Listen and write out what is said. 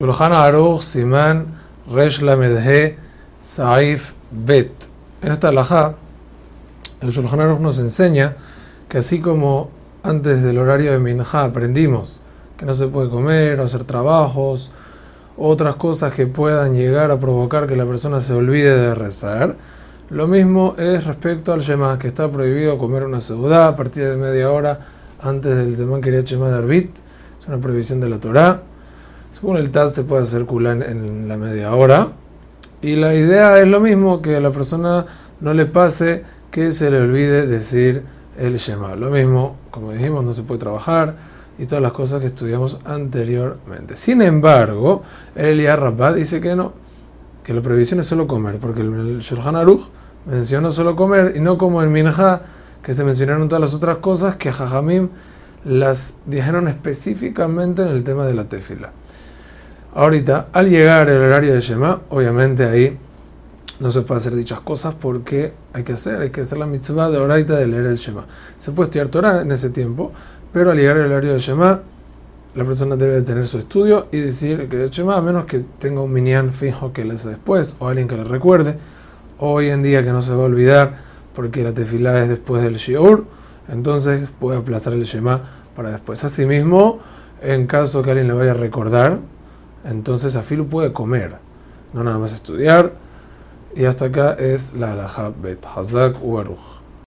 Shulchan Aruch Siman Resh Lamedhe Saif Bet. En esta alajá, el Shulchan Aruch nos enseña que así como antes del horario de Minha aprendimos que no se puede comer hacer trabajos, otras cosas que puedan llegar a provocar que la persona se olvide de rezar, lo mismo es respecto al Shema, que está prohibido comer una seudá a partir de media hora antes del Zeman Kiryat Shema de Arbit, es una prohibición de la Torah. Según el TAS se puede hacer culán en la media hora. Y la idea es lo mismo, que a la persona no le pase que se le olvide decir el Shema. Lo mismo, como dijimos, no se puede trabajar y todas las cosas que estudiamos anteriormente. Sin embargo, el Elías Rabbah dice que no, que la prohibición es solo comer, porque el Shulchan Aruch mencionó solo comer y no como en Minha, que se mencionaron todas las otras cosas que Jajamim las dijeron específicamente en el tema de la tefila. Ahorita, al llegar el horario de Shema, obviamente ahí no se puede hacer dichas cosas porque hay que hacer, hay que hacer la mitzvah de Oraita de leer el Shema. Se puede estudiar Torah en ese tiempo, pero al llegar el horario de Shema, la persona debe tener su estudio y decir que el Shema, a menos que tenga un minyan fijo que le hace después o alguien que le recuerde. Hoy en día que no se va a olvidar porque la tefilá es después del Shiur, entonces puede aplazar el Shema para después. Asimismo, en caso que alguien le vaya a recordar, entonces Afilu puede comer, no nada más estudiar. Y hasta acá es la alajá bet hazak